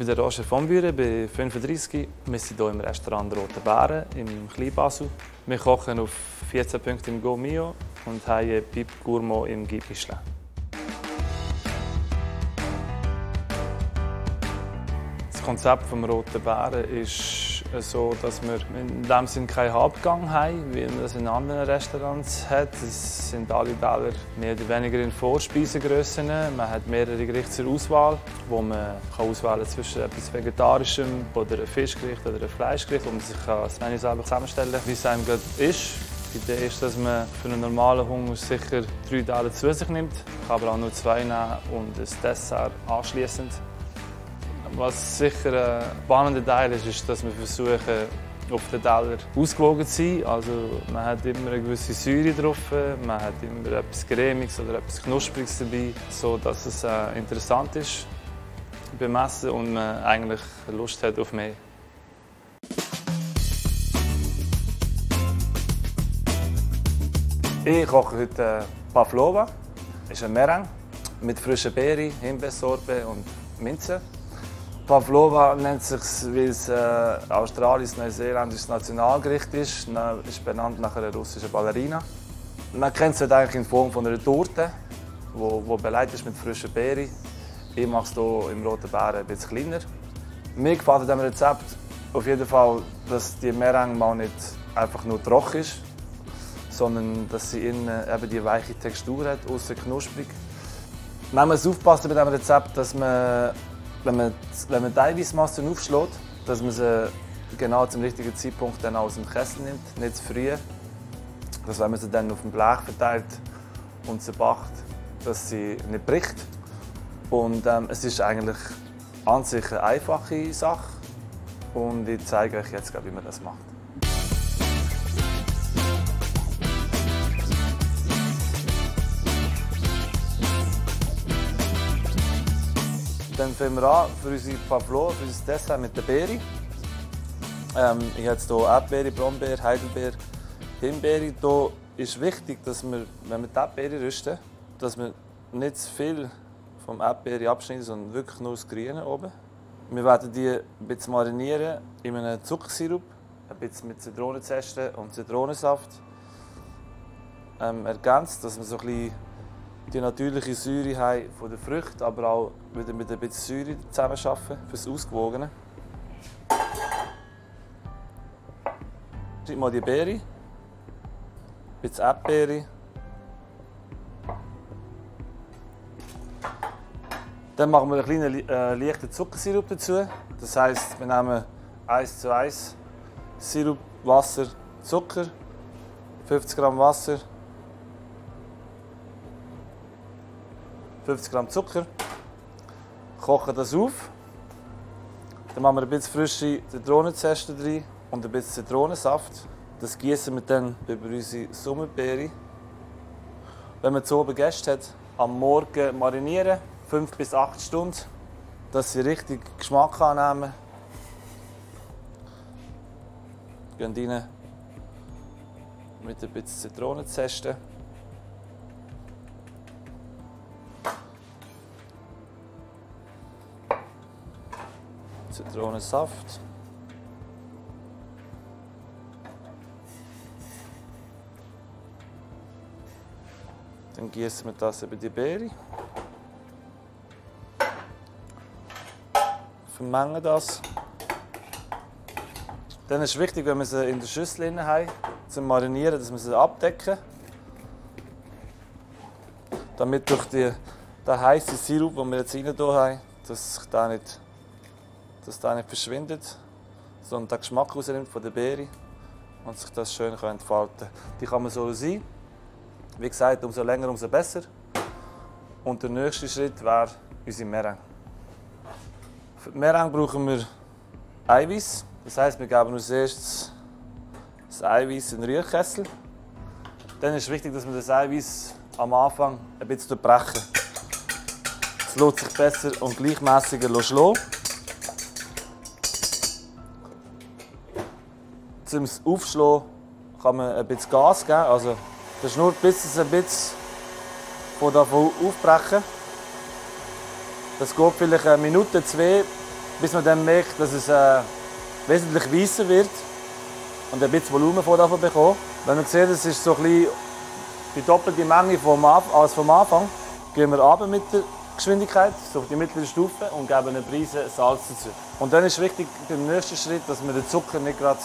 bin der Roger von Büren, bin 35. Wir sind hier im Restaurant Rote Bären im Kleinbasel. Wir kochen auf 14 Punkten im Go Mio und haben Pip Gourmand im Michelin. Das Konzept des Roten Bären ist so, dass wir in dem Sinne keinen Hauptgang haben, wie man das in anderen Restaurants hat. Es sind alle Teller mehr oder weniger in Vorspeisengrössen. Man hat mehrere Gerichte zur Auswahl, wo man kann auswählen zwischen etwas Vegetarischem oder einem Fischgericht oder einem Fleischgericht, wo man sich das Menü selber zusammenstellen kann, wie es einem gerade ist. Die Idee ist, dass man für einen normalen Hunger sicher drei Teller zu sich nimmt, kann aber auch nur zwei nehmen und ein Dessert anschließend. Was sicher ein spannender Teil ist, ist, dass wir versuchen, auf den Teller ausgewogen zu sein. Also man hat immer eine gewisse Säure drauf, man hat immer etwas Cremiges oder etwas Knuspriges dabei, so dass es äh, interessant ist beim Essen und man eigentlich Lust hat auf mehr. Ich koche heute äh, Pavlova. Das ist ein Meringue mit frischen Beeren, Himbeersorbe und Minze. Pavlova nennt sich, weil es äh, australisch-neuseeländisches Nationalgericht ist. Es ist benannt nach einer russischen Ballerina. Man kennt es eigentlich in Form von einer Torte, wo, wo beleidigt ist mit frischen Beeren. Ich mache es hier im Roten Bären ein bisschen kleiner. Mir gefällt an diesem Rezept auf jeden Fall, dass die Meringue mal nicht einfach nur trocken ist, sondern dass sie innen eben die weiche Textur hat, außer knusprig. Man muss aufpassen bei diesem Rezept, dass man wenn man, wenn man die Eiweißmasse aufschlägt, dass man sie genau zum richtigen Zeitpunkt dann aus dem Kessel nimmt, nicht zu früh. Dass wenn man sie dann auf dem Blech verteilt und sie backt, dass sie nicht bricht. Und ähm, es ist eigentlich an sich eine einfache Sache und ich zeige euch jetzt, wie man das macht. Dann fangen wir an für unsere Pavlova, für unser Dessert mit der Beere. Ähm, ich habe hier Erdbeere, Brombeere, Heidelbeere, Himbeere. Hier ist wichtig, dass wir, wenn wir die Erdbeere rüsten, dass wir nicht zu viel vom Erdbeere abschneiden, sondern wirklich nur das Grüne oben. Wir werden die ein bisschen marinieren in einem Zuckersirup, ein bisschen mit Zitronenzeste und Zitronensaft ähm, ergänzt, dass wir so ein bisschen die natürliche Säure haben von der Früchte, aber auch wieder mit ein bisschen Säure zusammenarbeiten für das Ausgewogene. Schneid mal die Beere, ein bisschen Erdbeere. Dann machen wir einen kleinen äh, leichten Zuckersirup dazu. Das heisst, wir nehmen 1 zu 1 Sirup, Wasser, Zucker, 50 Gramm Wasser, 50 Gramm Zucker. Kochen das auf. Dann machen wir ein bisschen frische Zitronenzeste rein und ein bisschen Zitronensaft. Das gießen wir dann über unsere Sommerbeere. Wenn man zu oben Gäste hat, am Morgen marinieren, 5 bis 8 Stunden, dass sie richtig Geschmack annehmen. Gehen rein mit ein bisschen Zitronenzeste. Zitronensaft. Dann gießen wir das über die Beere. Vermengen das. Dann ist es wichtig, wenn wir sie in der Schüssel haben, zum Marinieren, dass wir sie abdecken. Damit durch die, den heißen Sirup, den wir jetzt rein haben, dass sich da nicht dass der nicht verschwindet, sondern der Geschmack rausnimmt von der Beere und sich das schön entfalten kann. Die kann man so sein. Wie gesagt, umso länger, umso besser. Und der nächste Schritt wäre unsere Meringue. Für die Meringue brauchen wir Eiweiß. Das heisst, wir geben als erstes das Eiweiß in den Rührkessel. Dann ist es wichtig, dass wir das Eiweiß am Anfang ein bisschen brechen. Es lässt sich besser und gleichmäßiger schlagen. Zum Aufschlagen kann man ein bisschen Gas geben. Also, das ist nur bis es ein bisschen von davon aufbrechen. Das geht vielleicht eine Minute, zwei, bis man dann merkt, dass es äh, wesentlich weißer wird und ein bisschen Volumen von davon bekommen. Wenn man sieht, es ist so ein die doppelte Menge vom, als vom Anfang, gehen wir runter mit der Geschwindigkeit, so auf die mittlere Stufe und geben eine Prise Salz dazu. Und dann ist wichtig beim nächsten Schritt, dass man den Zucker nicht gerade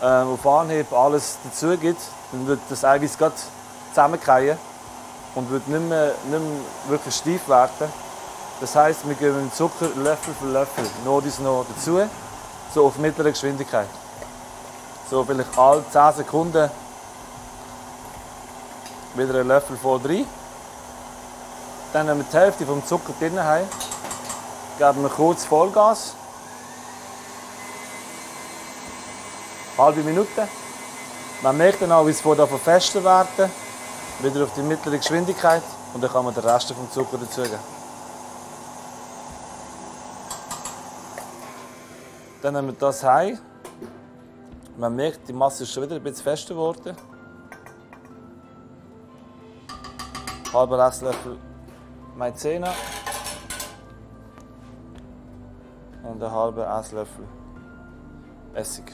äh, auf Anhieb alles dazu gibt. Dann wird das Eiweiß gerade zusammenfallen und wird nicht mehr, nicht mehr wirklich steif werden. Das heißt, wir geben den Zucker Löffel für Löffel noch dies noch dazu, so auf mittlerer Geschwindigkeit. So vielleicht alle 10 Sekunden wieder einen Löffel voll rein. Dann, wenn wir die Hälfte vom Zucker drin geben wir kurz Vollgas. Halbe Minute. Man merkt dann auch, wie es von fester werden. Wieder auf die mittlere Geschwindigkeit und dann kann man den Rest vom Zucker dazugeben. Dann nehmen wir das heim. Man merkt, die Masse ist schon wieder ein bisschen fester geworden. Halber Esslöffel Maizena und einen halben Esslöffel Essig.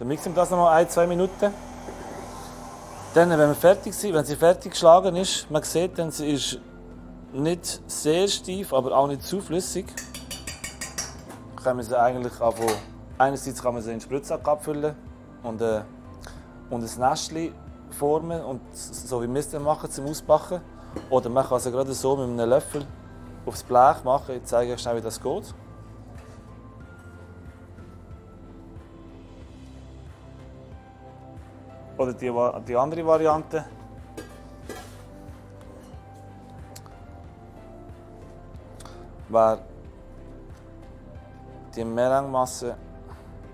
Dann mixen wir das noch mal ein, zwei Minuten. Dann, wenn wir fertig sind, wenn sie fertig geschlagen ist, man sieht, dann sie ist nicht sehr steif, aber auch nicht zu flüssig. Kann man sie eigentlich auch einerseits kann man sie in den Spritzsack abfüllen und, äh, und ein Nestchen formen und so wie wir es machen zum Ausbacken. Oder man kann es gerade so mit einem Löffel aufs Blech machen. Ich zeige euch schnell, wie das geht. Oder die, die andere Variante. Wäre die Melange-Masse,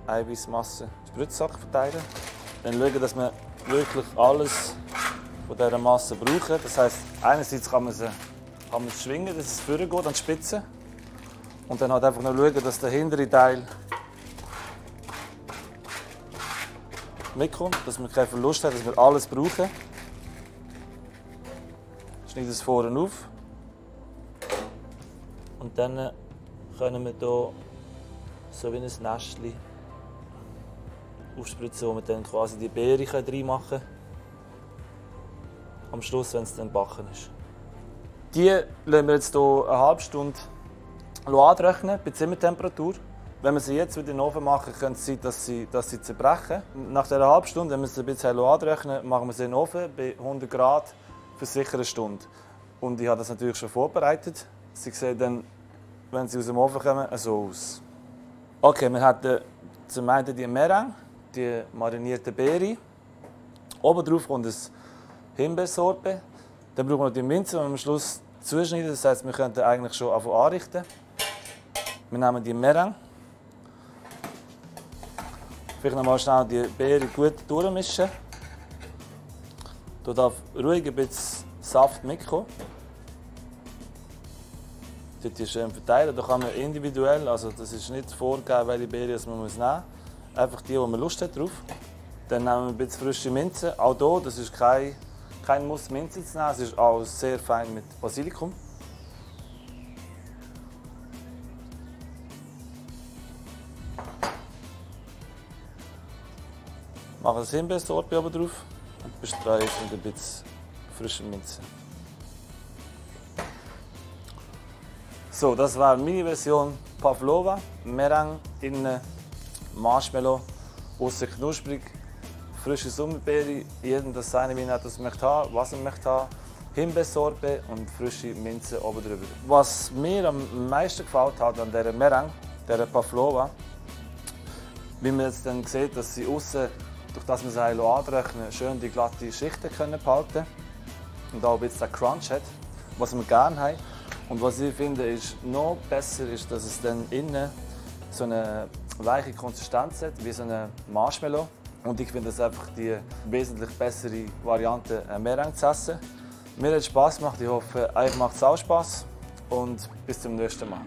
Eiweißmasse, Spritzsack verteilen. Dann schauen, dass man wirklich alles von dieser Masse brauchen. Das heißt, einerseits kann man sie kann man schwingen, dass es vorgeht an die Spitze. Und dann halt einfach noch schauen, dass der hintere Teil mitkommt, dass man keinen Verlust hat, dass wir alles brauchen. Schneide es vorne auf. Und dann können wir hier so wie ein Nestchen aufspritzen, wo wir dann quasi die Beere reinmachen können. Am Schluss, wenn es dann backen ist. Die lassen wir jetzt hier eine halbe Stunde antrocknen bei Zimmertemperatur. Wenn wir sie jetzt wieder in den Ofen machen, könnte es sein, dass sie, dass sie zerbrechen. Nach dieser halben Stunde, wenn wir sie ein bisschen antrocknen, machen wir sie in den Ofen bei 100 Grad für sicher eine Stunde. Und ich habe das natürlich schon vorbereitet. Sie sehen dann, wenn sie aus dem Ofen kommen, so aus. Okay, wir haben zum einen die Meringue die marinierte Beere. Oben drauf kommt ein Himbeersorbe. Dann brauchen wir die Minze, die wir am Schluss zuschneiden. Das heißt, wir könnten eigentlich schon anrichten. Wir nehmen die Meringue. Vielleicht noch mal schnell die Beere gut durchmischen. Da darf ruhig ein bisschen Saft mitkommen. Dort schön verteilen. Da kann man individuell, also das ist nicht vorgegeben, welche Beere man nehmen muss einfach die, wo man Lust hat drauf. Dann nehmen wir ein bisschen frische Minze. Auch hier, das ist kein, kein Muss, Minze zu nehmen. Es ist auch sehr fein mit Basilikum. Mache das Himbeersorbe oben drauf und bestreue es mit ein bisschen frischer Minze. So, das war meine Version Pavlova, Meringue innen Marshmallow, außen knusprig, frische Sommerbeere, jeden das seine, wie er das möchte haben, was er möchte haben. Himbeersorbe und frische Minze oben drüber. Was mir am meisten gefällt hat an dieser Meringue, dieser Pavlova, wie man jetzt dann sieht, dass sie außen, durch das man sie anrechnen, schön die glatte Schichten können behalten und auch ein bisschen Crunch hat, was wir gerne haben. Und was ich finde, ist noch besser ist, dass es dann innen so eine weiche Konsistenz hat, wie so ein Marshmallow. Und ich finde das einfach die wesentlich bessere Variante, Meringue zu essen. Mir hat es Spass gemacht. Ich hoffe, euch macht es auch Spass. Und bis zum nächsten Mal.